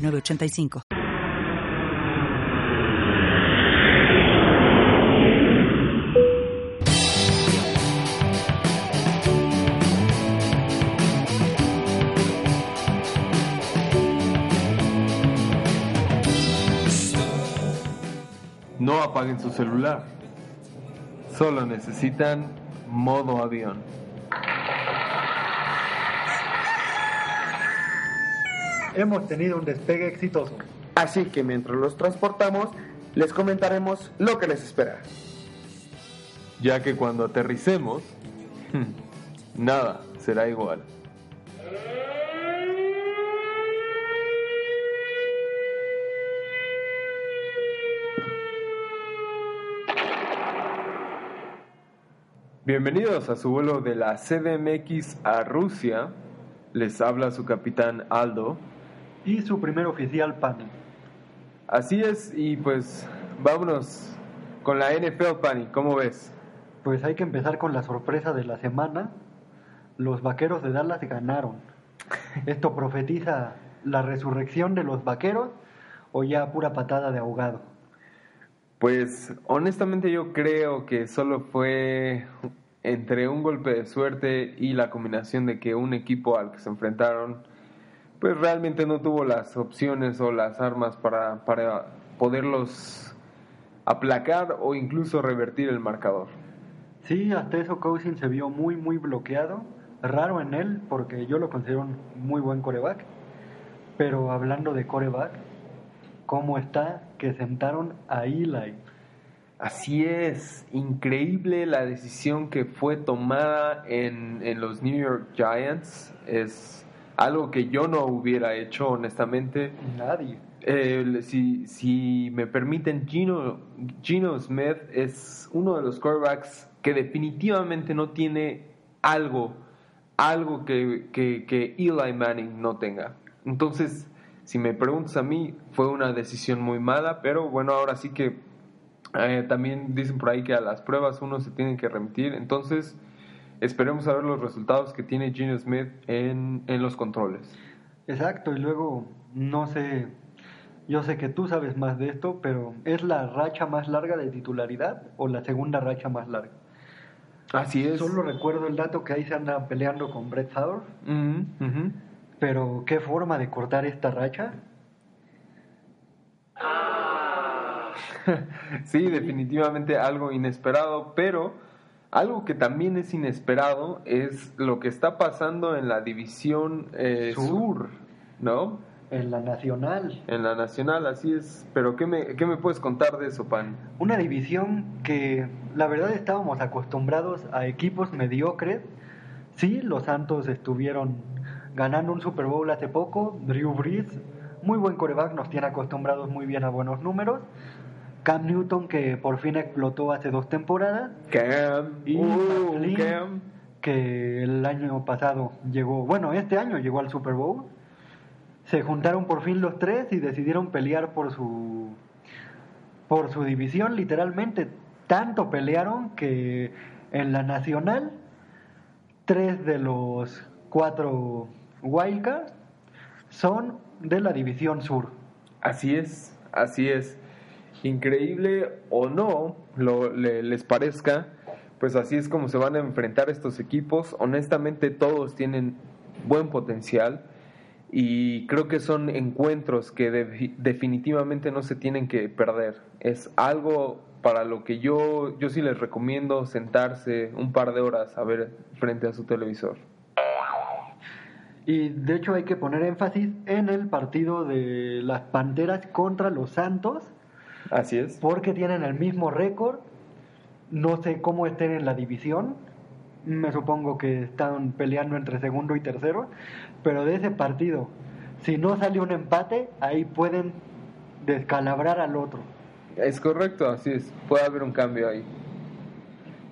906985. No apaguen su celular. Solo necesitan modo avión. Hemos tenido un despegue exitoso. Así que mientras los transportamos, les comentaremos lo que les espera. Ya que cuando aterricemos, nada será igual. Bienvenidos a su vuelo de la CDMX a Rusia. Les habla su capitán Aldo y su primer oficial Pani. Así es, y pues vámonos con la NFL Pani, ¿cómo ves? Pues hay que empezar con la sorpresa de la semana. Los vaqueros de Dallas ganaron. ¿Esto profetiza la resurrección de los vaqueros o ya pura patada de ahogado? Pues honestamente yo creo que solo fue entre un golpe de suerte y la combinación de que un equipo al que se enfrentaron pues realmente no tuvo las opciones o las armas para, para poderlos aplacar o incluso revertir el marcador. Sí, hasta eso Cousin se vio muy, muy bloqueado. Raro en él, porque yo lo considero un muy buen coreback. Pero hablando de coreback, ¿cómo está que sentaron a Eli? Así es, increíble la decisión que fue tomada en, en los New York Giants. Es algo que yo no hubiera hecho, honestamente. Nadie. Eh, si, si me permiten, Gino, Gino Smith es uno de los quarterbacks que definitivamente no tiene algo, algo que, que, Eli Manning no tenga. Entonces, si me preguntas a mí, fue una decisión muy mala, pero bueno, ahora sí que eh, también dicen por ahí que a las pruebas uno se tiene que remitir. Entonces, esperemos a ver los resultados que tiene Gino Smith en, en los controles. Exacto, y luego, no sé, yo sé que tú sabes más de esto, pero ¿es la racha más larga de titularidad o la segunda racha más larga? Así es. Solo recuerdo el dato que ahí se anda peleando con Brett Favre. Pero, ¿qué forma de cortar esta racha? sí, definitivamente algo inesperado, pero algo que también es inesperado es lo que está pasando en la división eh, sur. ¿no? En la nacional. En la nacional, así es. Pero ¿qué me, ¿qué me puedes contar de eso, Pan? Una división que la verdad estábamos acostumbrados a equipos mediocres. Sí, los Santos estuvieron ganando un Super Bowl hace poco. Drew Brees, muy buen coreback, nos tiene acostumbrados muy bien a buenos números. Cam Newton, que por fin explotó hace dos temporadas. Cam. Y uh, Cam. que el año pasado llegó, bueno, este año llegó al Super Bowl. Se juntaron por fin los tres y decidieron pelear por su por su división, literalmente. Tanto pelearon que en la nacional tres de los cuatro Wildcards son de la división sur. Así es, así es increíble o no lo, les parezca, pues así es como se van a enfrentar estos equipos. Honestamente todos tienen buen potencial y creo que son encuentros que definitivamente no se tienen que perder. Es algo para lo que yo, yo sí les recomiendo sentarse un par de horas a ver frente a su televisor. Y de hecho hay que poner énfasis en el partido de las Panteras contra los Santos, Así es. Porque tienen el mismo récord. No sé cómo estén en la división. Me supongo que están peleando entre segundo y tercero. Pero de ese partido, si no sale un empate, ahí pueden descalabrar al otro. Es correcto, así es. Puede haber un cambio ahí.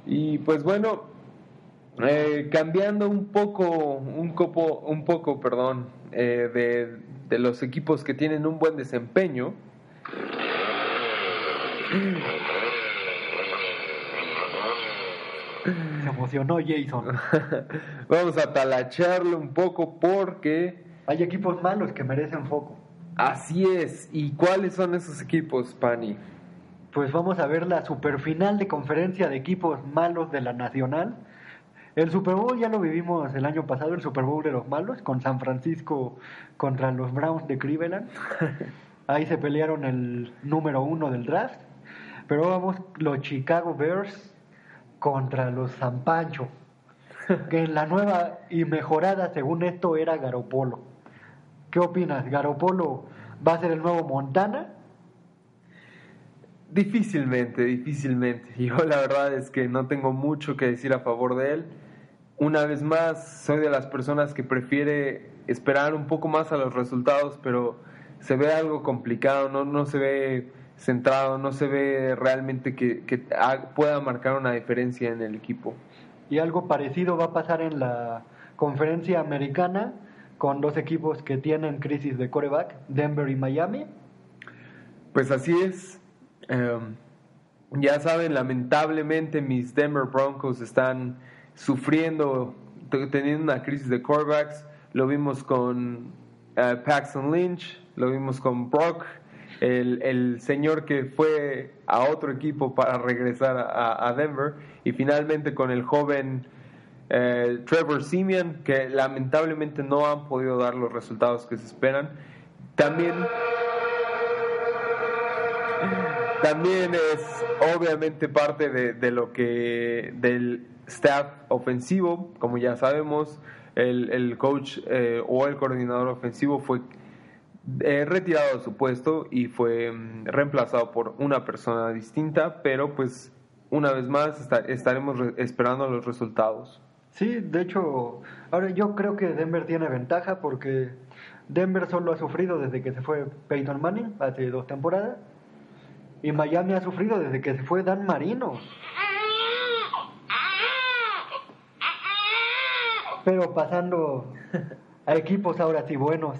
Y pues bueno, eh, cambiando un poco, un, copo, un poco, perdón, eh, de, de los equipos que tienen un buen desempeño. Se emocionó Jason. Vamos a talacharlo un poco porque Hay equipos malos que merecen foco. así es. ¿Y cuáles son esos equipos, Pani? Pues vamos a ver la superfinal de conferencia de equipos malos de la Nacional. El Super Bowl ya lo vivimos el año pasado, el Super Bowl de los malos, con San Francisco contra los Browns de Cleveland. Ahí se pelearon el número uno del draft. Pero vamos, los Chicago Bears contra los San Pancho. Que en la nueva y mejorada, según esto, era Garopolo. ¿Qué opinas? ¿Garopolo va a ser el nuevo Montana? Difícilmente, difícilmente. Yo la verdad es que no tengo mucho que decir a favor de él. Una vez más, soy de las personas que prefiere esperar un poco más a los resultados, pero se ve algo complicado, no, no se ve centrado, no se ve realmente que, pueda marcar una diferencia en el equipo. Y algo parecido va a pasar en la conferencia americana con dos equipos que tienen crisis de coreback, Denver y Miami. Pues así es. Em, ya saben, lamentablemente mis Denver Broncos están sufriendo, teniendo una crisis de quarterbacks. Lo vimos con eh, Paxton Lynch, lo vimos con Brock, el, señor que fue a otro equipo para regresar a, Denver, y finalmente con el joven eh, Trevor Simeon, que lamentablemente no han podido dar los resultados que se esperan. También también es obviamente parte de, de lo que del staff ofensivo, como ya sabemos, el, el coach eh, o el coordinador ofensivo fue eh, retirado de su puesto y fue mm, reemplazado por una persona distinta, pero pues una vez más esta- estaremos re- esperando los resultados. Sí, de hecho, ahora yo creo que Denver tiene ventaja porque Denver solo ha sufrido desde que se fue Peyton Manning hace dos temporadas y Miami ha sufrido desde que se fue Dan Marino. Pero pasando a equipos ahora sí buenos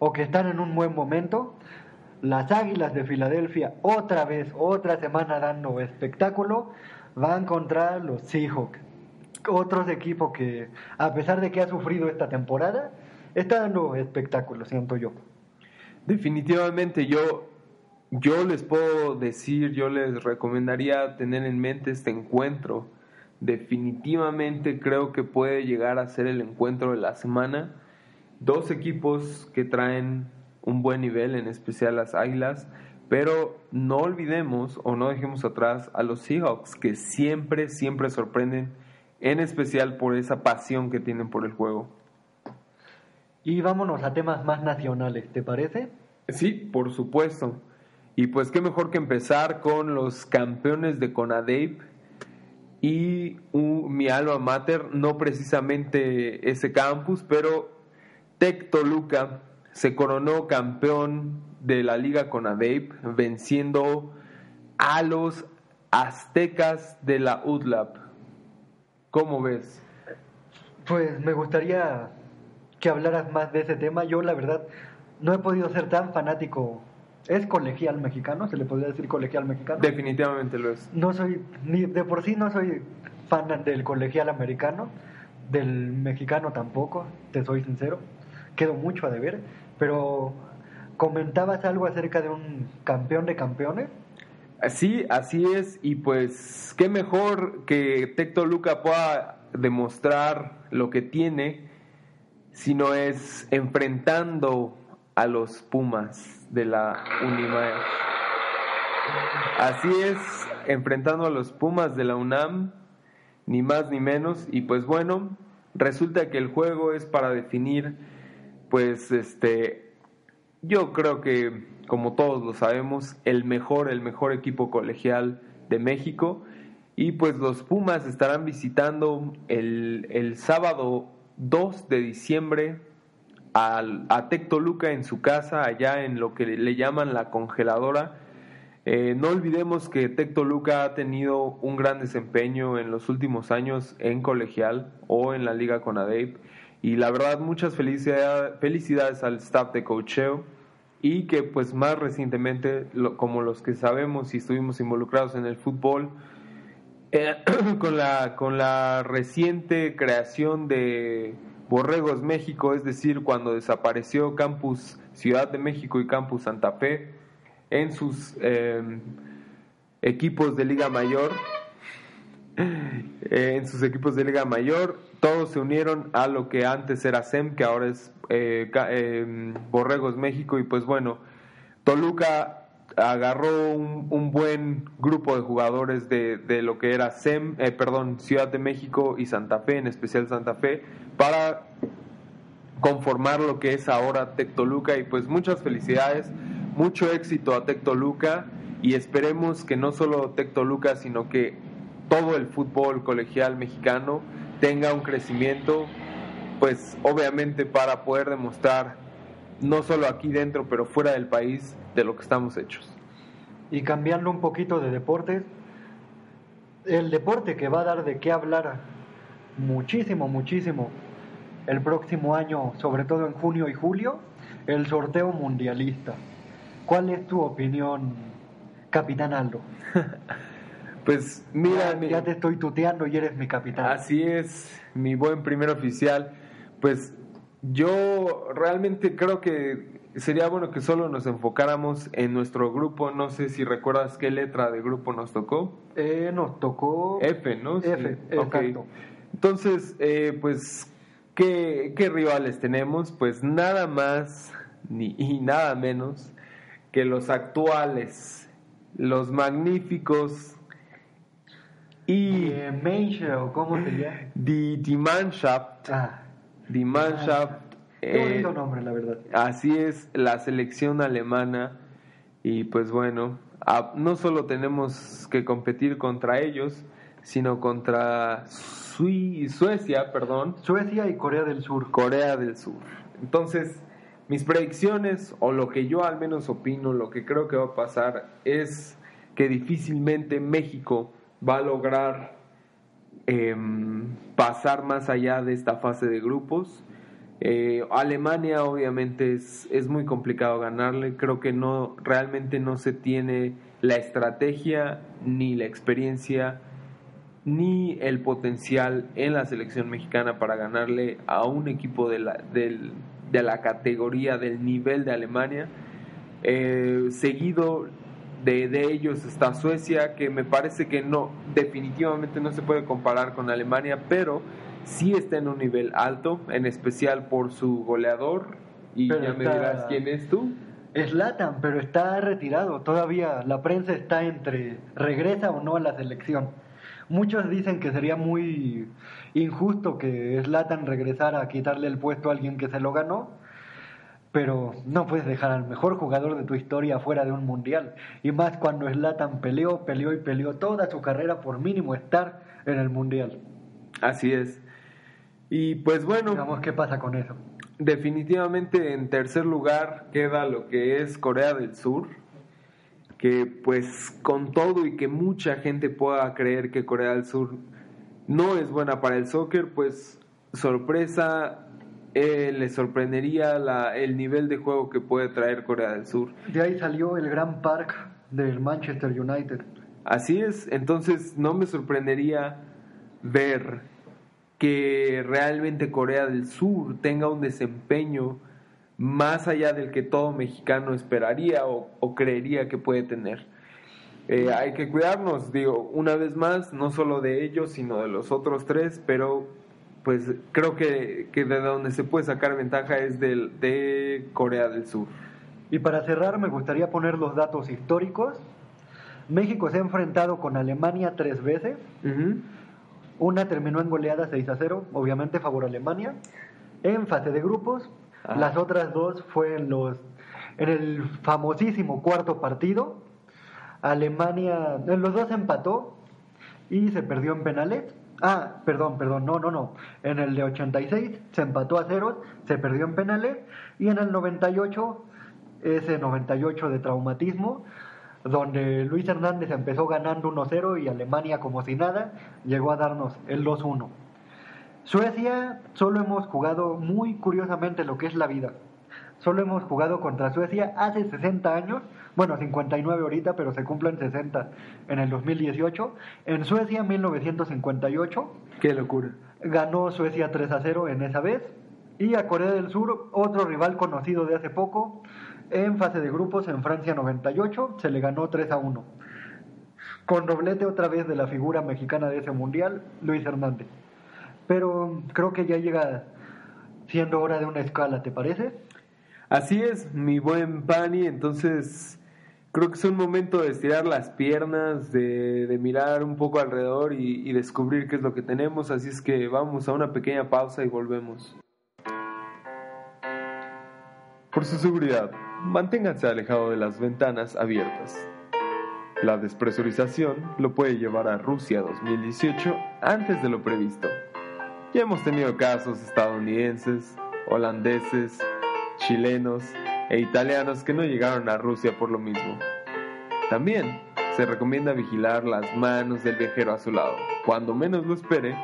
o que están en un buen momento, las Águilas de Filadelfia otra vez, otra semana dando espectáculo, van contra los Seahawks. Otros equipos que, a pesar de que ha sufrido esta temporada, está dando espectáculo, siento yo. Definitivamente yo, yo les puedo decir, yo les recomendaría tener en mente este encuentro. Definitivamente creo que puede llegar a ser el encuentro de la semana. Dos equipos que traen un buen nivel, en especial las Águilas, pero no olvidemos o no dejemos atrás a los Seahawks, que siempre, siempre sorprenden, en especial por esa pasión que tienen por el juego. Y vámonos a temas más nacionales, ¿te parece? Sí, por supuesto. Y pues qué mejor que empezar con los campeones de Conadeip y un- mi alma mater, no precisamente ese campus, pero Tec Toluca se coronó campeón de la Liga Conadeip, venciendo a los aztecas de la UDLAP. ¿Cómo ves? Pues me gustaría que hablaras más de ese tema. Yo, la verdad, no he podido ser tan fanático. ¿Es colegial mexicano? ¿Se le podría decir colegial mexicano? Definitivamente lo es. No soy, ni de por sí no soy fan del colegial americano, del mexicano tampoco, te soy sincero. Quedo mucho a deber, pero comentabas algo acerca de un campeón de campeones. Sí, así es, y pues qué mejor que Tecto Luca pueda demostrar lo que tiene, si no es enfrentando a los Pumas de la Unimae. Así es, enfrentando a los Pumas de la UNAM, ni más ni menos, y pues bueno, resulta que el juego es para definir, pues este, yo creo que, como todos lo sabemos, el mejor, el mejor equipo colegial de México. Y pues los Pumas estarán visitando el, el sábado 2 de diciembre al, a Tec Toluca en su casa, allá en lo que le llaman la congeladora. Eh, no olvidemos que Tec Toluca ha tenido un gran desempeño en los últimos años en colegial o en la liga con ADEIP y la verdad muchas felicidades, felicidades al staff de cocheo. Y que pues más recientemente, como los que sabemos y estuvimos involucrados en el fútbol, eh, con, la, con la reciente creación de Borregos México, es decir, cuando desapareció Campus Ciudad de México y Campus Santa Fe en sus em, equipos de Liga Mayor, en sus equipos de Liga Mayor, todos se unieron a lo que antes era SEM, que ahora es eh, em, Borregos México, y pues bueno, Toluca agarró un, buen grupo de jugadores de, de, lo que era SEM, eh, perdón, Ciudad de México y Santa Fe, en especial Santa Fe, para conformar lo que es ahora Tec Toluca, y pues muchas felicidades, mucho éxito a Tec Toluca, y esperemos que no solo Tec Toluca, sino que todo el fútbol colegial mexicano tenga un crecimiento, pues obviamente para poder demostrar, no solo aquí dentro, pero fuera del país, de lo que estamos hechos. Y cambiando un poquito de deportes, el deporte que va a dar de qué hablar muchísimo, muchísimo el próximo año, sobre todo en junio y julio, el sorteo mundialista. ¿Cuál es tu opinión, Capitán Aldo? Pues mira, ya, te estoy tuteando y eres mi capitán. Así es, mi buen primer oficial. Pues yo realmente creo que sería bueno que solo nos enfocáramos en nuestro grupo. No sé si recuerdas qué letra de grupo nos tocó. Eh, nos tocó F, ¿no? F, exacto. Entonces, eh, pues, ¿qué, ¿qué rivales tenemos? Pues nada más ni, y nada menos que los actuales, los magníficos y ¿cómo se llama? Die, die Mannschaft. Ah, die Mannschaft. Qué bonito nombre, la verdad. Así es, la selección alemana. Y pues bueno, no solo tenemos que competir contra ellos, sino contra Suecia, perdón. Suecia y Corea del Sur. Corea del Sur. Entonces, mis predicciones, o lo que yo al menos opino, lo que creo que va a pasar, es que difícilmente México va a lograr em, pasar más allá de esta fase de grupos. Eh, Alemania obviamente es, es, muy complicado ganarle, creo que no realmente no se tiene la estrategia ni la experiencia ni el potencial en la selección mexicana para ganarle a un equipo de la, de la categoría del nivel de Alemania. Eh, seguido de, ellos está Suecia, que me parece que no, definitivamente no se puede comparar con Alemania, pero sí está en un nivel alto, en especial por su goleador. Y ya me dirás quién es tú. Es Latan, pero está retirado. Todavía la prensa está entre regresa o no a la selección. Muchos dicen que sería muy injusto que Slatan regresara a quitarle el puesto a alguien que se lo ganó pero no puedes dejar al mejor jugador de tu historia fuera de un mundial. Y más cuando Slatan peleó, peleó y peleó toda su carrera por mínimo estar en el mundial. Así es. Y pues bueno. Digamos, ¿qué pasa con eso? Definitivamente en tercer lugar queda lo que es Corea del Sur. Que pues con todo y que mucha gente pueda creer que Corea del Sur no es buena para el soccer, pues sorpresa eh, le sorprendería la, el nivel de juego que puede traer Corea del Sur. De ahí salió el gran park del Manchester United. Así es, entonces no me sorprendería ver que realmente Corea del Sur tenga un desempeño más allá del que todo mexicano esperaría o, creería que puede tener. Eh, hay que cuidarnos, digo, una vez más, no solo de ellos, sino de los otros tres, pero pues creo que, que, de donde se puede sacar ventaja es del, de Corea del Sur. Y para cerrar me gustaría poner los datos históricos. México se ha enfrentado con Alemania tres veces. Una terminó en goleada 6 a 0, obviamente favor a Alemania. En fase de grupos, las otras dos fue en, los, en el famosísimo cuarto partido. Alemania, en los dos empató y se perdió en penales. Ah, perdón, perdón, no, no, no. En el de 86 se empató a ceros, se perdió en penales y en el 98, ese 98 de traumatismo, donde Luis Hernández empezó ganando 1-0 y Alemania como si nada llegó a darnos el 2-1. Suecia solo hemos jugado muy curiosamente lo que es la vida. Solo hemos jugado contra Suecia hace 60 años, bueno, 59 ahorita, pero se cumplen 60 en el 2018. En Suecia, 1958. Qué locura. Ganó Suecia 3 a 0 en esa vez. Y a Corea del Sur, otro rival conocido de hace poco, en fase de grupos en Francia 98, se le ganó 3 a 1. Con doblete otra vez de la figura mexicana de ese mundial, Luis Hernández. Pero creo que ya llega siendo hora de una escala, ¿te parece? Así es, mi buen Pani, entonces creo que es un momento de estirar las piernas, de, de mirar un poco alrededor y, y descubrir qué es lo que tenemos, así es que vamos a una pequeña pausa y volvemos. Por su seguridad, manténganse alejado de las ventanas abiertas. La despresurización lo puede llevar a Rusia 2018 antes de lo previsto. Ya hemos tenido casos estadounidenses, holandeses, chilenos e italianos que no llegaron a Rusia por lo mismo. También se recomienda vigilar las manos del viajero a su lado. Cuando menos lo espere,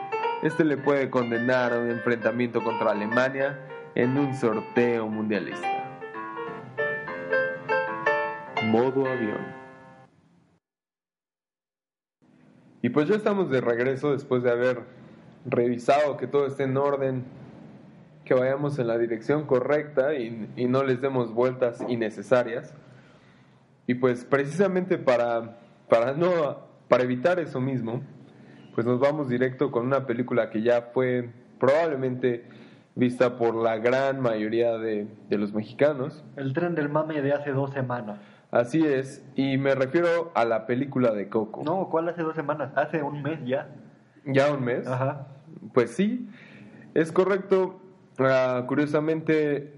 este le puede condenar a un enfrentamiento contra Alemania en un sorteo mundialista. Modo avión. Y pues ya estamos de regreso después de haber revisado que todo esté en orden, que vayamos en la dirección correcta y, y no les demos vueltas innecesarias. Y pues precisamente para, para, no, para evitar eso mismo, pues nos vamos directo con una película que ya fue probablemente vista por la gran mayoría de, de los mexicanos. El tren del mame de hace dos semanas. Así es, y me refiero a la película de Coco. No, ¿cuál hace dos semanas? Hace un mes ya. ¿Ya un mes? Ajá. Pues sí, es correcto. Ah, curiosamente,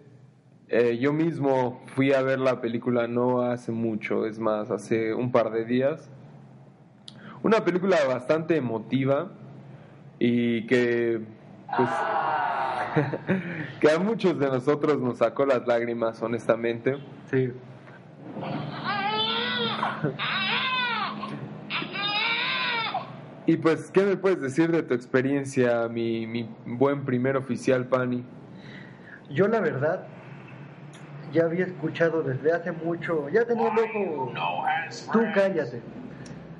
eh, yo mismo fui a ver la película no hace mucho, es más, hace un par de días. Una película bastante emotiva y que, pues, que a muchos de nosotros nos sacó las lágrimas, honestamente. Sí. Y pues, ¿qué me puedes decir de tu experiencia, mi, mi buen primer oficial, Pani? Yo la verdad ya había escuchado desde hace mucho, ya tenía el ojo, tú cállate,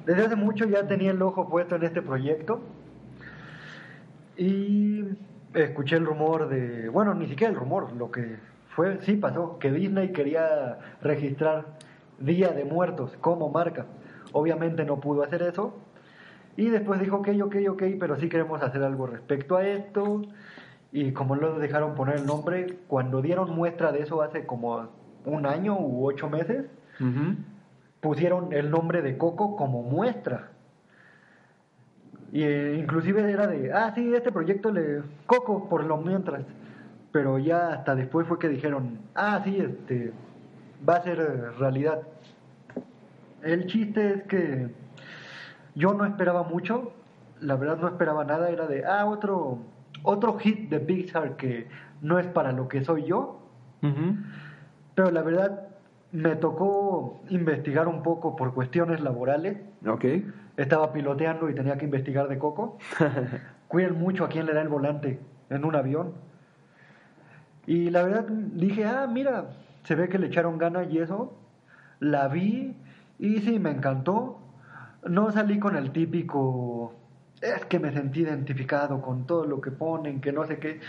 desde hace mucho ya tenía el ojo puesto en este proyecto y escuché el rumor de, bueno, ni siquiera el rumor, lo que fue, sí pasó, que Disney quería registrar Día de Muertos como marca. Obviamente no pudo hacer eso. Y después dijo, ok, ok, ok, pero sí queremos hacer algo respecto a esto. Y como lo dejaron poner el nombre, cuando dieron muestra de eso hace como un año u ocho meses, pusieron el nombre de Coco como muestra. Y eh, inclusive era de, ah, sí, este proyecto le... Coco, por lo mientras. Pero ya hasta después fue que dijeron, ah, sí, este, va a ser realidad. El chiste es que yo no esperaba mucho, la verdad no esperaba nada, era de, ah, otro, otro hit de Pixar que no es para lo que soy yo. Pero la verdad me tocó investigar un poco por cuestiones laborales. Ok. Estaba piloteando y tenía que investigar de Coco. Cuiden mucho a quién le da el volante en un avión. Y la verdad dije, ah, mira, se ve que le echaron ganas y eso. La vi y sí, me encantó. No salí con el típico, es que me sentí identificado con todo lo que ponen, que no sé qué.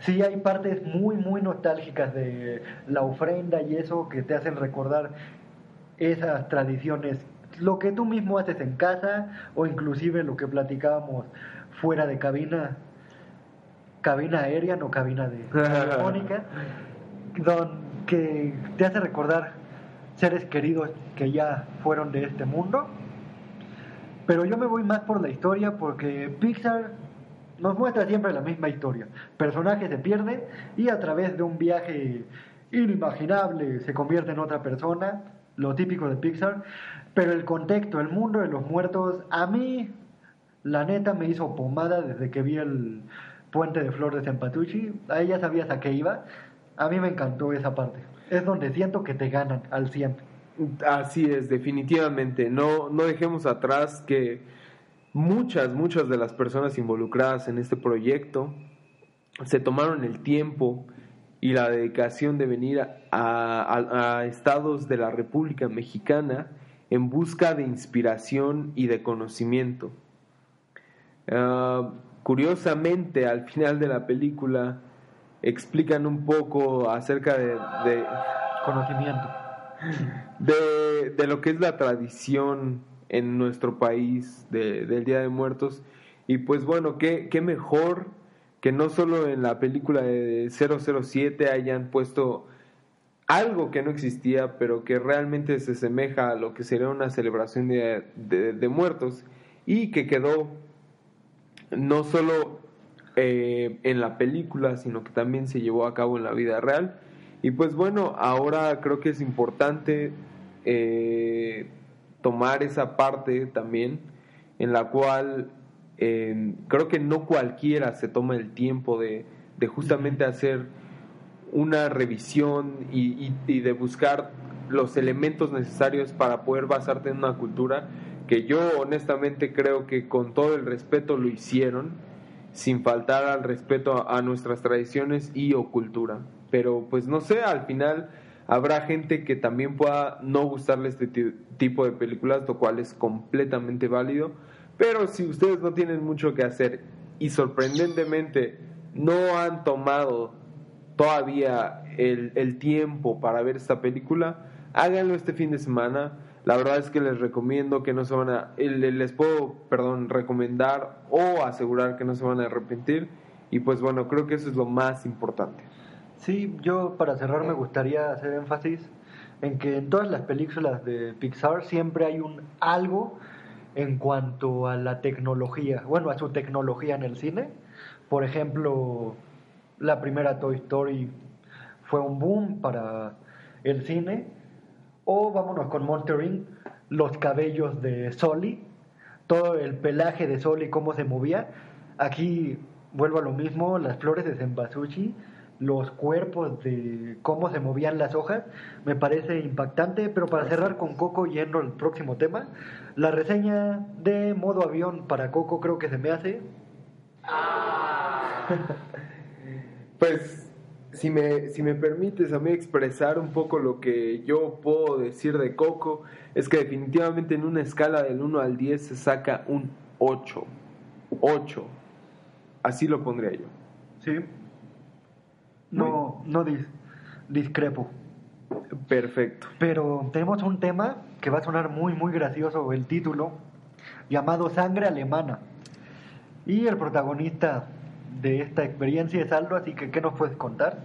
Sí, hay partes muy, muy nostálgicas de la ofrenda y eso que te hacen recordar esas tradiciones, lo que tú mismo haces en casa o inclusive lo que platicábamos fuera de cabina, cabina aérea, no cabina de telefónica, que te hace recordar seres queridos que ya fueron de este mundo. Pero yo me voy más por la historia porque Pixar nos muestra siempre la misma historia. Personaje se pierde y a través de un viaje inimaginable se convierte en otra persona, lo típico de Pixar. Pero el contexto, el mundo de los muertos, a mí la neta me hizo pomada desde que vi el puente de Flor de Sempatuchi. A ella sabías a qué iba. A mí me encantó esa parte. Es donde siento que te ganan al 100. Así es, definitivamente. No, no dejemos atrás que muchas, muchas de las personas involucradas en este proyecto se tomaron el tiempo y la dedicación de venir a, a estados de la República Mexicana en busca de inspiración y de conocimiento. Ah, curiosamente, al final de la película explican un poco acerca de, conocimiento, de, de, lo que es la tradición en nuestro país del Día de Muertos. Y pues bueno, qué, qué mejor que no solo en la película de 007 hayan puesto algo que no existía, pero que realmente se asemeja a lo que sería una celebración de, de, muertos y que quedó no solo eh, en la película, sino que también se llevó a cabo en la vida real. Y pues bueno, ahora creo que es importante eh, tomar esa parte también en la cual eh, creo que no cualquiera se toma el tiempo de, de justamente hacer una revisión y, de buscar los elementos necesarios para poder basarte en una cultura que yo honestamente creo que con todo el respeto lo hicieron, sin faltar al respeto a, nuestras tradiciones y o cultura. Pero pues no sé, al final habrá gente que también pueda no gustarle este tipo de películas, lo cual es completamente válido. Pero si ustedes no tienen mucho que hacer y sorprendentemente no han tomado todavía el, el tiempo para ver esta película, háganlo este fin de semana. La verdad es que les recomiendo que no se van a, les puedo, perdón, recomendar o asegurar que no se van a arrepentir. Y pues bueno, creo que eso es lo más importante. Sí, yo para cerrar me gustaría hacer énfasis en que en todas las películas de Pixar siempre hay un algo en cuanto a la tecnología, bueno, a su tecnología en el cine. Por ejemplo, la primera Toy Story fue un boom para el cine. O vámonos con Monterey, los cabellos de Soli, todo el pelaje de Soli, cómo se movía. Aquí vuelvo a lo mismo, las flores de Senbasuchi, los cuerpos de cómo se movían las hojas, me parece impactante, pero para cerrar con Coco yendo al próximo tema, la reseña de modo avión para Coco creo que se me hace... Pues, si me, si me permites a mí expresar un poco lo que yo puedo decir de Coco, es que definitivamente en una escala del 1 al 10 se saca un 8. 8. Así lo pondría yo. Sí. No, no discrepo. Perfecto. Pero tenemos un tema que va a sonar muy, muy gracioso, el título, llamado Sangre Alemana. Y el protagonista de esta experiencia es Aldo, así que ¿qué nos puedes contar?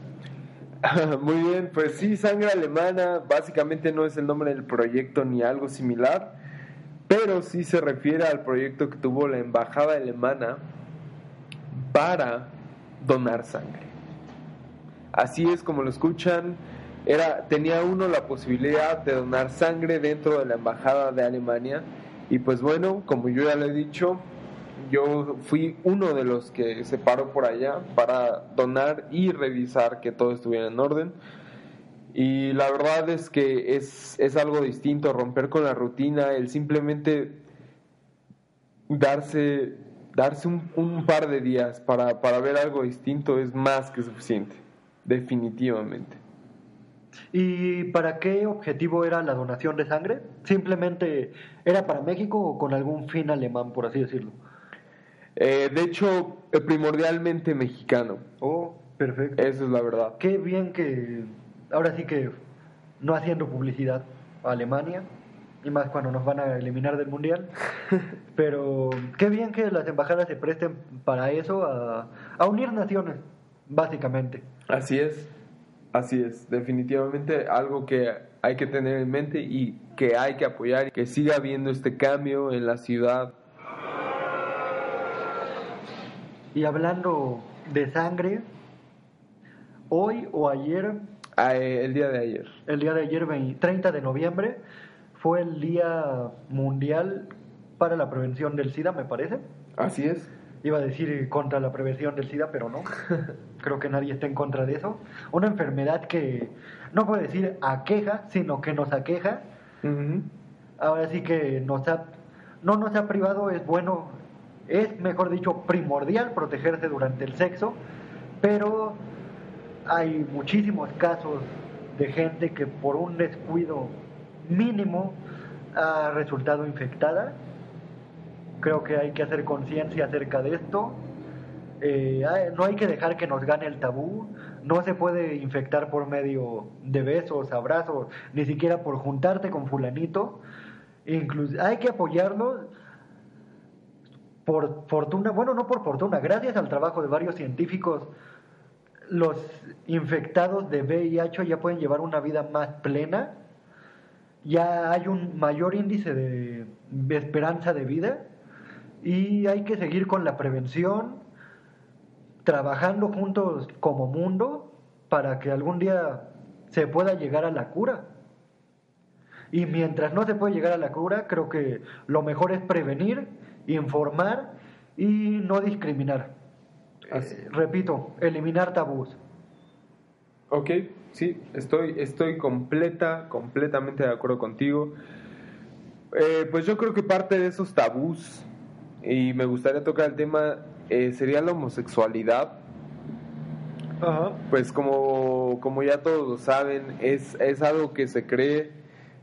Muy bien, pues sí, Sangre Alemana básicamente no es el nombre del proyecto ni algo similar, pero sí se refiere al proyecto que tuvo la embajada alemana para donar sangre. Así es como lo escuchan, era tenía uno la posibilidad de donar sangre dentro de la embajada de Alemania. Y pues bueno, como yo ya lo he dicho, yo fui uno de los que se paró por allá para donar y revisar que todo estuviera en orden. Y la verdad es que es, es algo distinto, romper con la rutina, el simplemente darse, darse un, un par de días para, para ver algo distinto es más que suficiente, definitivamente. ¿Y para qué objetivo era la donación de sangre? ¿Simplemente era para México o con algún fin alemán, por así decirlo? Eh, de hecho, eh, primordialmente mexicano. Oh, perfecto. Eso es la verdad. Qué bien que, ahora sí que, no haciendo publicidad a Alemania, y más cuando nos van a eliminar del Mundial, pero qué bien que las embajadas se presten para eso, a, a unir naciones, básicamente. Así es, así es, definitivamente algo que hay que tener en mente y que hay que apoyar, que siga habiendo este cambio en la ciudad y hablando de sangre, hoy o ayer... Ah, eh, el día de ayer. El día de ayer, 30 de noviembre, fue el Día Mundial para la Prevención del SIDA, me parece. Así es. Iba a decir contra la prevención del SIDA, pero no. Creo que nadie está en contra de eso. Una enfermedad que no puedo decir aqueja, sino que nos aqueja. Ahora sí que nos ha, no nos ha privado, es bueno, es mejor dicho primordial protegerse durante el sexo, pero hay muchísimos casos de gente que por un descuido mínimo ha resultado infectada. Creo que hay que hacer conciencia acerca de esto. Eh, hay- no hay que dejar que nos gane el tabú. No se puede infectar por medio de besos, abrazos, ni siquiera por juntarte con fulanito. Incluso hay que apoyarlo por fortuna, bueno, no por fortuna, gracias al trabajo de varios científicos, los infectados de VIH ya pueden llevar una vida más plena, ya hay un mayor índice de esperanza de vida y hay que seguir con la prevención, trabajando juntos como mundo para que algún día se pueda llegar a la cura. Y mientras no se puede llegar a la cura, creo que lo mejor es prevenir, informar y no discriminar. Eh, repito, eliminar tabús. Ok, sí, estoy, estoy completa, completamente de acuerdo contigo. Eh, pues yo creo que parte de esos tabús, y me gustaría tocar el tema, eh, sería la homosexualidad. Pues como, como ya todos lo saben, es, es algo que se cree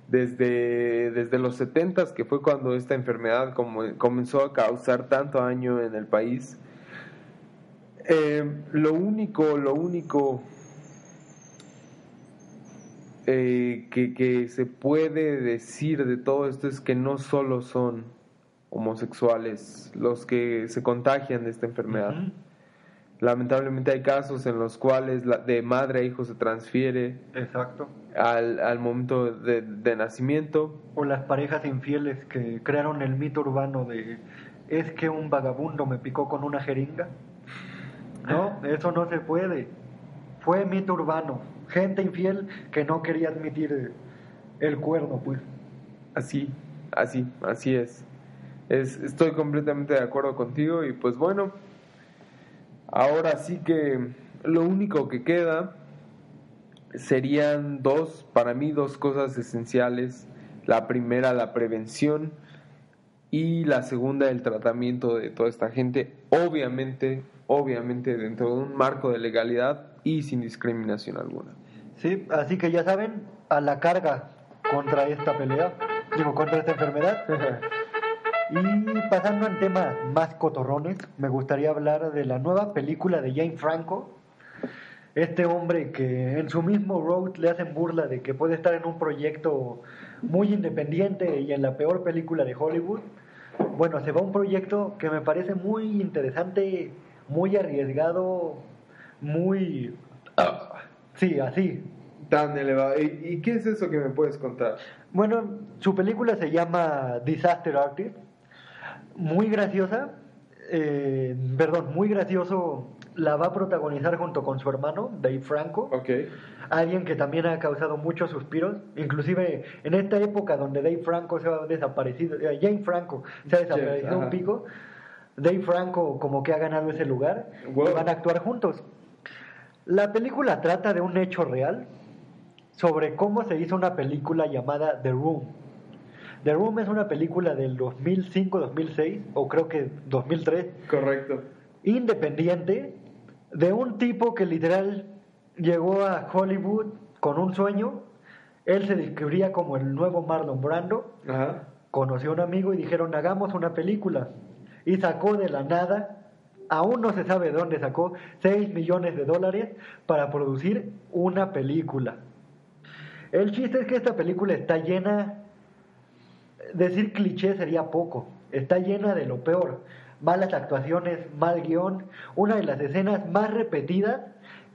desde, desde los 70 que fue cuando esta enfermedad como- comenzó a causar tanto daño en el país. Eh, lo único, lo único eh, que, que se puede decir de todo esto es que no solo son homosexuales los que se contagian de esta enfermedad. Lamentablemente hay casos en los cuales la- de madre a hijo se transfiere Exacto. al, al momento de, de nacimiento. O las parejas infieles que crearon el mito urbano de es que un vagabundo me picó con una jeringa. No, eso no se puede. Fue mito urbano. Gente infiel que no quería admitir el cuerno, pues. Así, así, así es. Es. Estoy completamente de acuerdo contigo y pues bueno, ahora sí que lo único que queda serían dos, para mí dos cosas esenciales. La primera, la prevención y la segunda, el tratamiento de toda esta gente, obviamente, obviamente dentro de un marco de legalidad y sin discriminación alguna. Sí, así que ya saben, a la carga contra esta pelea, digo, contra esta enfermedad. Y pasando en temas más cotorrones, me gustaría hablar de la nueva película de Jane Franco. Este hombre que en su mismo road le hacen burla de que puede estar en un proyecto muy independiente y en la peor película de Hollywood. Bueno, se va a un proyecto que me parece muy interesante, muy arriesgado, muy... Sí, así, Tan elevado. ¿Y, y qué es eso que me puedes contar? Bueno, su película se llama Disaster Artist. Muy graciosa. eh, perdón, muy gracioso. La va a protagonizar junto con su hermano, Dave Franco. Ok. Alguien que también ha causado muchos suspiros. Inclusive en esta época donde Dave Franco se ha desaparecido, eh, Jane Franco se ha desaparecido un pico. Dave Franco como que ha ganado ese lugar Wow. y van a actuar juntos. La película trata de un hecho real sobre cómo se hizo una película llamada The Room. The Room es una película del 2005-2006, o creo que 2003, Correcto. independiente, de un tipo que literal llegó a Hollywood con un sueño. Él se descubría como el nuevo Marlon Brando. Ajá. Conoció a un amigo y dijeron, hagamos una película. Y sacó de la nada, aún no se sabe de dónde sacó, 6 millones de dólares para producir una película. El chiste es que esta película está llena, decir cliché sería poco, está llena de lo peor. Malas actuaciones, mal guion, una de las escenas más repetidas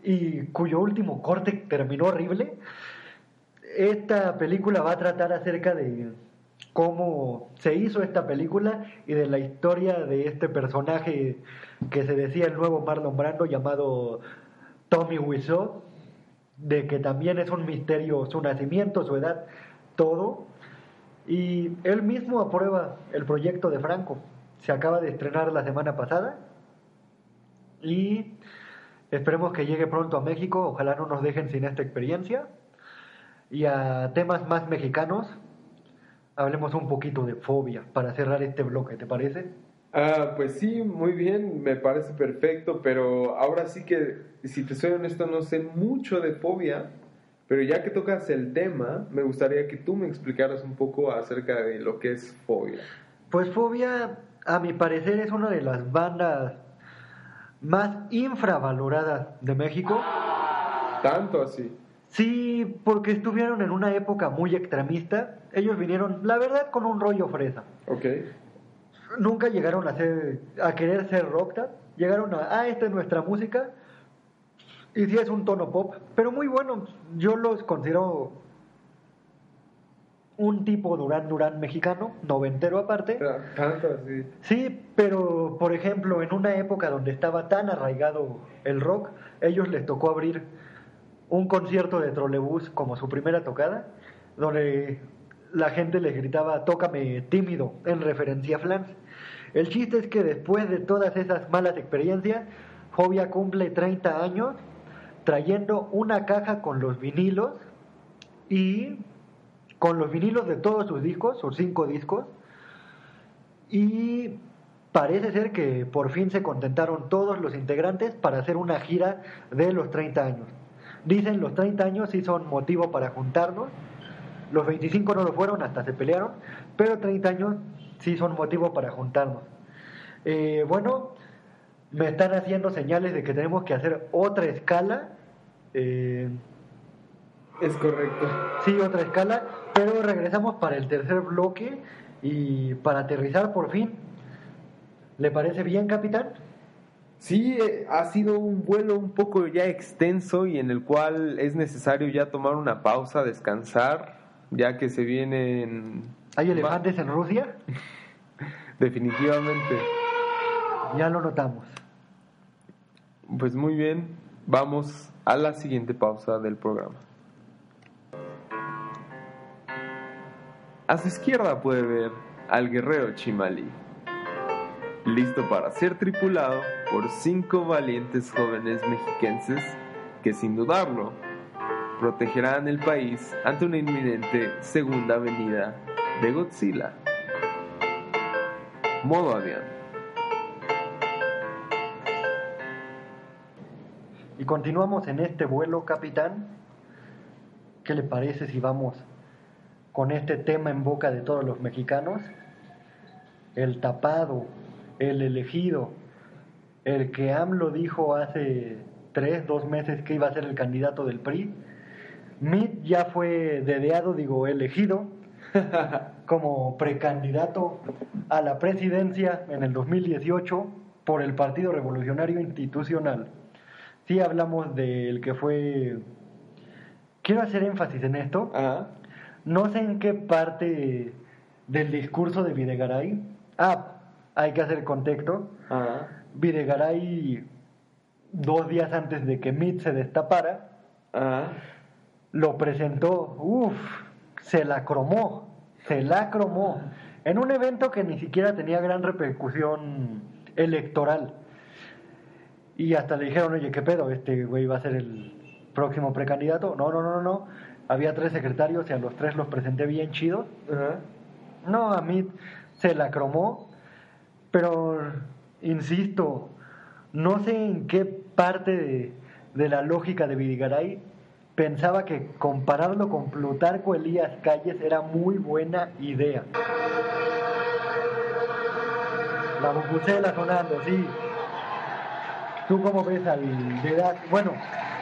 y cuyo último corte terminó horrible. Esta película va a tratar acerca de cómo se hizo esta película y de la historia de este personaje que se decía el nuevo Marlon Brando llamado Tommy Wiseau, de que también es un misterio su nacimiento, su edad, todo. Y él mismo aprueba el proyecto de Franco. se acaba de estrenar la semana pasada y esperemos que llegue pronto a México, ojalá no nos dejen sin esta experiencia. Y a temas más mexicanos, hablemos un poquito de fobia para cerrar este bloque, ¿te parece? Ah, pues sí, muy bien, me parece perfecto, pero ahora sí que, si te soy honesto, no sé mucho de fobia, pero ya que tocas el tema, me gustaría que tú me explicaras un poco acerca de lo que es fobia. Pues Fobia, a mi parecer, es una de las bandas más infravaloradas de México. Tanto así. Sí, porque estuvieron en una época muy extremista. Ellos vinieron, la verdad, con un rollo fresa. Ok. Nunca llegaron a ser, a querer ser rockstar. Llegaron a, ah, esta es nuestra música. Y sí es un tono pop, pero muy bueno. Yo los considero un tipo Durán Durán mexicano, noventero aparte. Ah, Tanto así. Sí, pero por ejemplo, en una época donde estaba tan arraigado el rock, ellos les tocó abrir un concierto de trolebús como su primera tocada, donde la gente les gritaba tócame tímido en referencia a Flans. El chiste es que después de todas esas malas experiencias, Fobia cumple 30 años trayendo una caja con los vinilos y con los vinilos de todos sus discos, sus cinco discos, y parece ser que por fin se contentaron todos los integrantes para hacer una gira de los 30 años. Dicen los 30 años sí son motivo para juntarnos, los 25 no lo fueron, hasta se pelearon, pero 30 años sí son motivo para juntarnos. Eh, bueno, me están haciendo señales de que tenemos que hacer otra escala. Eh, Es correcto. Sí, otra escala, pero regresamos para el tercer bloque y para aterrizar por fin. ¿Le parece bien, capitán? Sí, eh, ha sido un vuelo un poco ya extenso y en el cual es necesario ya tomar una pausa, descansar, ya que se vienen... ¿Hay elefantes en Rusia? Definitivamente. Ya lo notamos. Pues muy bien, vamos a la siguiente pausa del programa. A su izquierda puede ver al guerrero Chimalí, listo para ser tripulado por cinco valientes jóvenes mexiquenses que sin dudarlo protegerán el país ante una inminente segunda venida de Godzilla. Modo avión. Y continuamos en este vuelo, capitán. ¿Qué le parece si vamos con este tema en boca de todos los mexicanos? El tapado, el elegido, el que AMLO dijo hace tres, dos meses que iba a ser el candidato del PRI. Mitt ya fue dedeado, digo, elegido como precandidato a la presidencia en el 2018 por el Partido Revolucionario Institucional. Sí hablamos del que fue... Quiero hacer énfasis en esto. Ajá. No sé en qué parte del discurso de Videgaray. Ah, hay que hacer contexto. Ajá. Videgaray, dos días antes de que Mitt se destapara, Ajá. lo presentó, uff, se la cromó, se la cromó, en un evento que ni siquiera tenía gran repercusión electoral. Y hasta le dijeron, oye, ¿qué pedo? Este güey va a ser el próximo precandidato. No, no, no, no. Había tres secretarios y a los tres los presenté bien chidos. No, a mí se la cromó, pero insisto, no sé en qué parte de, de la lógica de Vidigaray pensaba que compararlo con Plutarco Elías Calles era muy buena idea. La bubucela sonando, sí. ¿Tú cómo ves al dedazo? Bueno,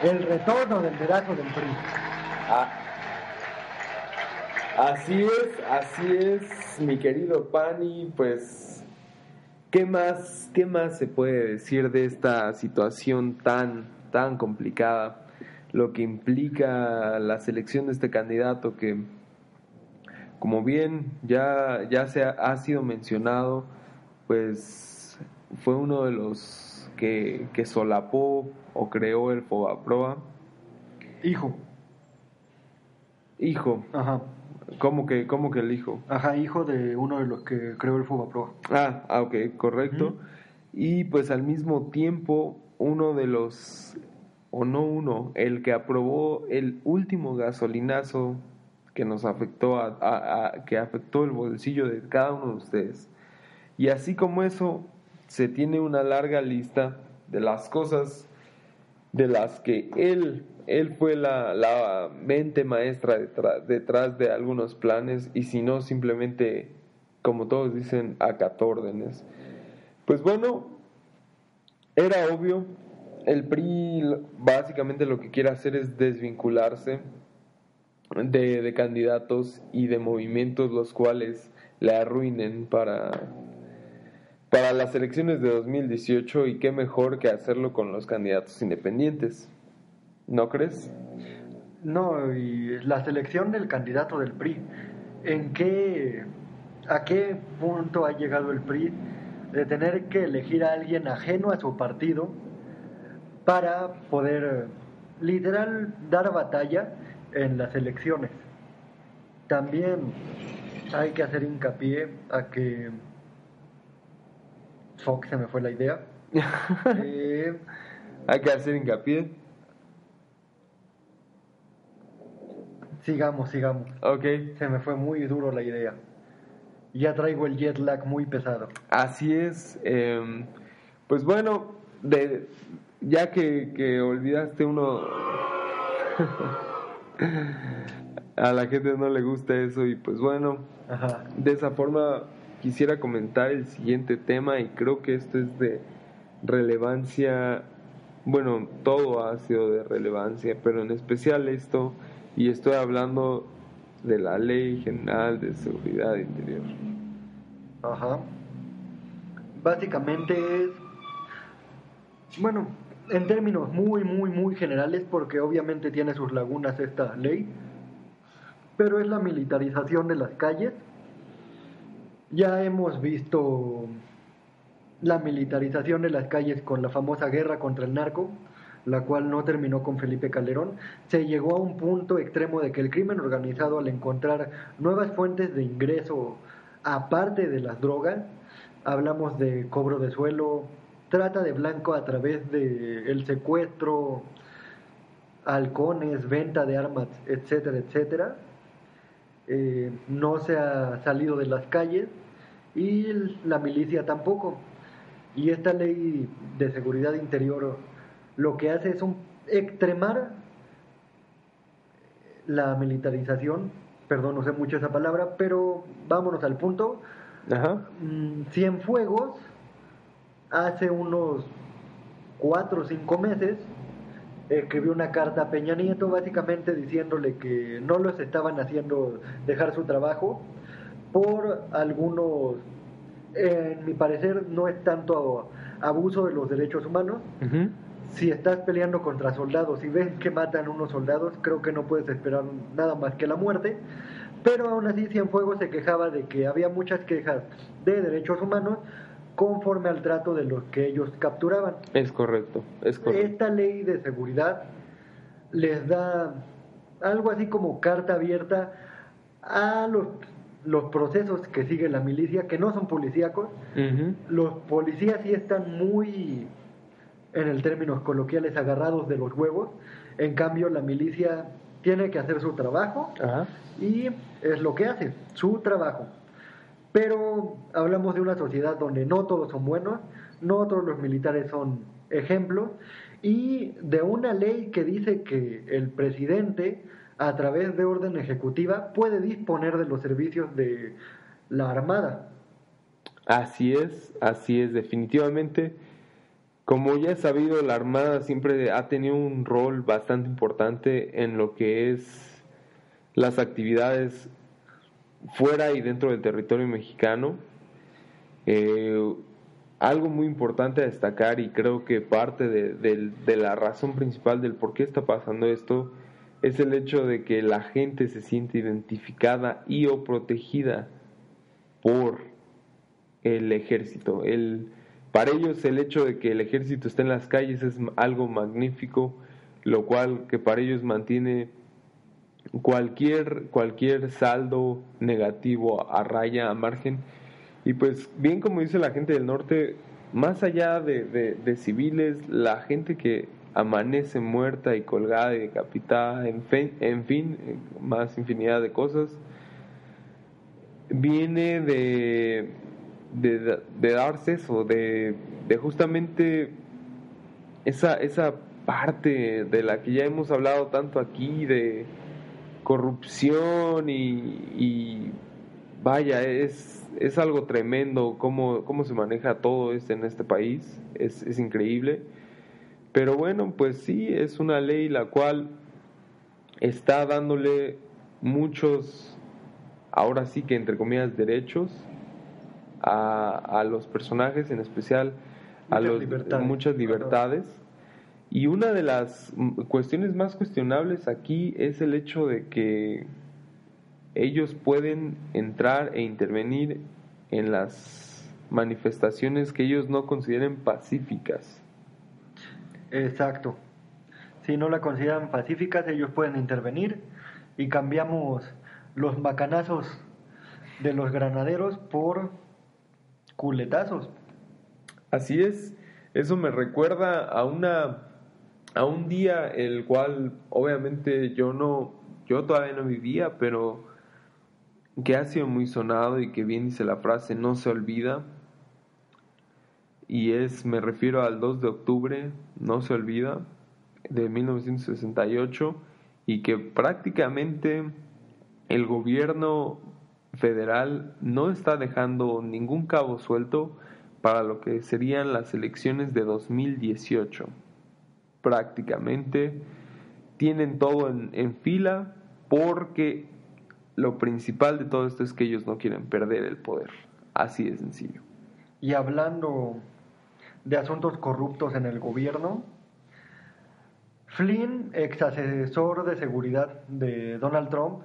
el retorno del dedazo del PRI. Ah. Así es, así es, mi querido Pani, pues ¿qué más qué más se puede decir de esta situación tan tan complicada? Lo que implica la selección de este candidato que como bien ya ya se ha, ha sido mencionado, pues fue uno de los que, que solapó o creó el Fobaproa. Hijo. Hijo, Ajá. ¿Cómo que, cómo que el hijo? Ajá, hijo de uno de los que creó el Pro. Ah, ah, ok, correcto. Y pues al mismo tiempo, uno de los, o no uno, el que aprobó el último gasolinazo que nos afectó, a, que afectó el bolsillo de cada uno de ustedes. Y así como eso, se tiene una larga lista de las cosas de las que él, él fue la, la mente maestra detrás, detrás de algunos planes y si no simplemente, como todos dicen, acató órdenes. Pues bueno, era obvio, el PRI básicamente lo que quiere hacer es desvincularse de, de candidatos y de movimientos los cuales le arruinen para para las elecciones de 2018 y qué mejor que hacerlo con los candidatos independientes. ¿No crees? No, y la selección del candidato del PRI, ¿en qué, a qué punto ha llegado el PRI de tener que elegir a alguien ajeno a su partido para poder literal dar batalla en las elecciones? También hay que hacer hincapié a que Fuck, se me fue la idea. Eh, Hay que hacer hincapié. Sigamos, sigamos. Ok. Se me fue muy duro la idea. Ya traigo el jet lag muy pesado. Así es. Em, pues bueno, de, ya que, que olvidaste uno... a la gente no le gusta eso y pues bueno, de esa forma quisiera comentar el siguiente tema y creo que esto es de relevancia, bueno, todo ha sido de relevancia, pero en especial esto, y estoy hablando de la Ley General de Seguridad Interior. Ajá. Básicamente es, bueno, en términos muy, muy, muy generales, porque obviamente tiene sus lagunas esta ley, pero es la militarización de las calles ya hemos visto la militarización de las calles con la famosa guerra contra el narco, la cual no terminó con Felipe Calderón. Se llegó a un punto extremo de que el crimen organizado al encontrar nuevas fuentes de ingreso aparte de las drogas, hablamos de cobro de suelo, trata de blanco a través de el secuestro, halcones, venta de armas, etcétera, etcétera, eh, no se ha salido de las calles y la milicia tampoco. Y esta ley de seguridad interior lo que hace es un, extremar la militarización, perdón, no sé mucho esa palabra, pero vámonos al punto. Ajá. Mm, Cienfuegos, hace unos cuatro o cinco meses, escribió una carta a Peña Nieto básicamente diciéndole que no los estaban haciendo dejar su trabajo por algunos, en mi parecer, no es tanto abuso de los derechos humanos. Si estás peleando contra soldados y ven que matan unos soldados, creo que no puedes esperar nada más que la muerte. Pero aún así Cienfuegos se quejaba de que había muchas quejas de derechos humanos conforme al trato de los que ellos capturaban. Es correcto, es correcto. Esta ley de seguridad les da algo así como carta abierta a los, los procesos que sigue la milicia, que no son policíacos. Los policías sí están muy, en el términos coloquiales, agarrados de los huevos. En cambio, la milicia tiene que hacer su trabajo y es lo que hace, su trabajo. Pero hablamos de una sociedad donde no todos son buenos, no todos los militares son ejemplos, y de una ley que dice que el presidente, a través de orden ejecutiva, puede disponer de los servicios de la Armada. Así es, así es, definitivamente. Como ya he sabido, la Armada siempre ha tenido un rol bastante importante en lo que es las actividades fuera y dentro del territorio mexicano. Eh, algo muy importante a destacar y creo que parte de, la razón principal del por qué está pasando esto es el hecho de que la gente se siente identificada y o protegida por el ejército. El, para ellos el hecho de que el ejército esté en las calles es algo magnífico, lo cual que para ellos mantiene cualquier, cualquier saldo negativo a raya, a margen. Y pues bien como dice la gente del norte, más allá de, de, civiles, la gente que amanece muerta y colgada y decapitada, en fin, en fin, más infinidad de cosas, viene de, de, de darse eso, de, de justamente esa, esa parte de la que ya hemos hablado tanto aquí, de corrupción y, vaya, es, es algo tremendo cómo, cómo se maneja todo esto en este país, es, es increíble. Pero bueno, pues sí, es una ley la cual está dándole muchos, ahora sí que entre comillas, derechos a, a los personajes, en especial a los, muchas libertades. Y una de las cuestiones más cuestionables aquí es el hecho de que ellos pueden entrar e intervenir en las manifestaciones que ellos no consideren pacíficas. Exacto. Si no la consideran pacíficas, ellos pueden intervenir y cambiamos los macanazos de los granaderos por culetazos. Así es, eso me recuerda a una a un día el cual obviamente yo no yo todavía no vivía, pero que ha sido muy sonado y que bien dice la frase no se olvida. Y es me refiero al 2 de octubre, no se olvida de 1968 y que prácticamente el gobierno federal no está dejando ningún cabo suelto para lo que serían las elecciones de 2018. Prácticamente tienen todo en, fila porque lo principal de todo esto es que ellos no quieren perder el poder. Así de sencillo. Y hablando de asuntos corruptos en el gobierno, Flynn, ex asesor de seguridad de Donald Trump,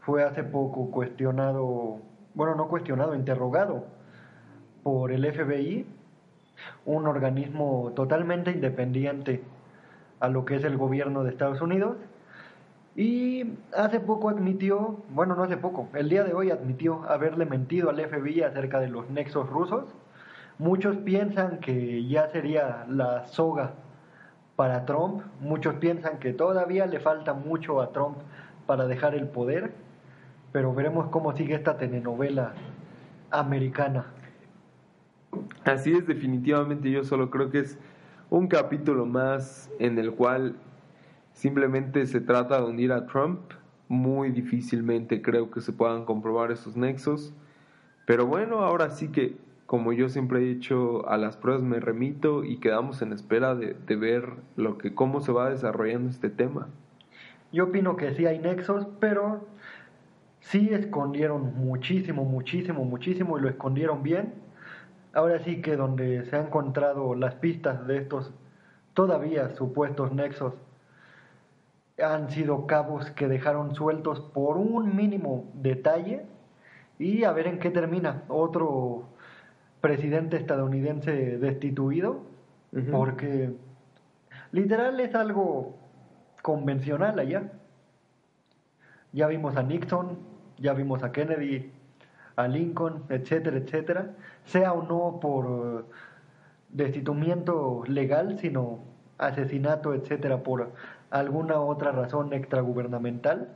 fue hace poco cuestionado, bueno, no cuestionado, interrogado por el FBI, un organismo totalmente independiente a lo que es el gobierno de Estados Unidos. Y hace poco admitió, bueno, no hace poco, el día de hoy admitió haberle mentido al FBI acerca de los nexos rusos. Muchos piensan que ya sería la soga para Trump, muchos piensan que todavía le falta mucho a Trump para dejar el poder, pero veremos cómo sigue esta telenovela americana. Así es, definitivamente yo solo creo que es un capítulo más en el cual simplemente se trata de hundir a Trump. Muy difícilmente creo que se puedan comprobar esos nexos. Pero bueno, ahora sí que, como yo siempre he dicho, a las pruebas me remito y quedamos en espera de, de ver lo que, cómo se va desarrollando este tema. Yo opino que sí hay nexos, pero sí escondieron muchísimo, muchísimo, muchísimo y lo escondieron bien ahora sí que donde se han encontrado las pistas de estos todavía supuestos nexos han sido cabos que dejaron sueltos por un mínimo detalle. Y a ver en qué termina. Otro presidente estadounidense destituido porque literal es algo convencional allá. Ya vimos a Nixon ya vimos a Kennedy a Lincoln, etcétera, etcétera, sea o no por eh, destituimiento legal, sino asesinato, etcétera, por alguna otra razón extragubernamental.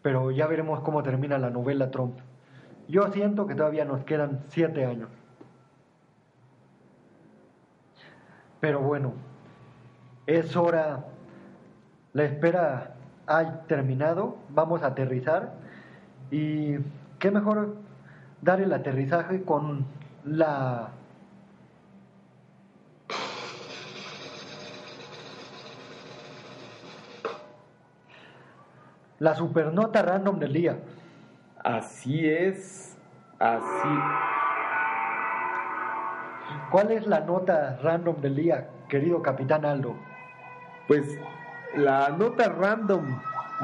Pero ya veremos cómo termina la novela Trump. Yo siento que todavía nos quedan siete años. Pero bueno, es hora, la espera ha terminado, vamos a aterrizar y qué mejor dar el aterrizaje con la la supernota random del día. Así es, así. ¿Cuál es la nota random del día, querido capitán Aldo? Pues la nota random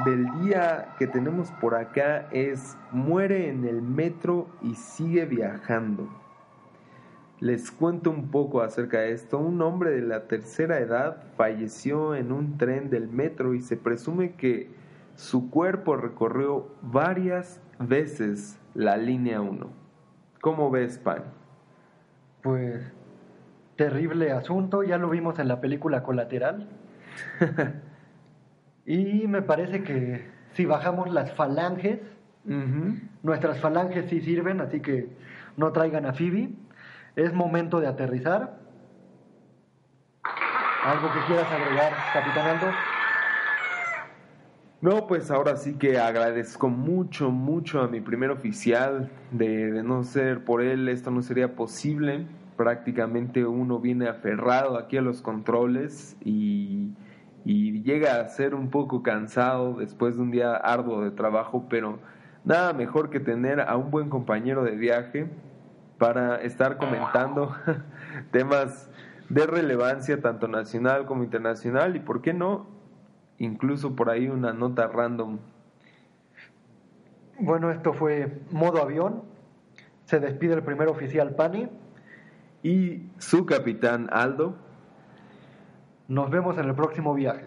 del día que tenemos por acá es muere en el metro y sigue viajando. Les cuento un poco acerca de esto. Un hombre de la tercera edad falleció en un tren del metro y se presume que su cuerpo recorrió varias veces la línea 1. ¿Cómo ves, Pan? Pues terrible asunto, ya lo vimos en la película Colateral. y me parece que si bajamos las falanges, nuestras falanges sí sirven, así que no traigan a Phoebe. Es momento de aterrizar. ¿Algo que quieras agregar, Capitán Aldo? No, pues ahora sí que agradezco mucho, mucho a mi primer oficial. De, de, no ser por él, esto no sería posible. Prácticamente uno viene aferrado aquí a los controles y, y llega a ser un poco cansado después de un día arduo de trabajo, pero nada mejor que tener a un buen compañero de viaje para estar comentando temas de relevancia tanto nacional como internacional y, ¿por qué no? Incluso por ahí una nota random. Bueno, esto fue modo avión. Se despide el primer oficial Pani. Y su capitán Aldo. Nos vemos en el próximo viaje.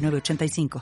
85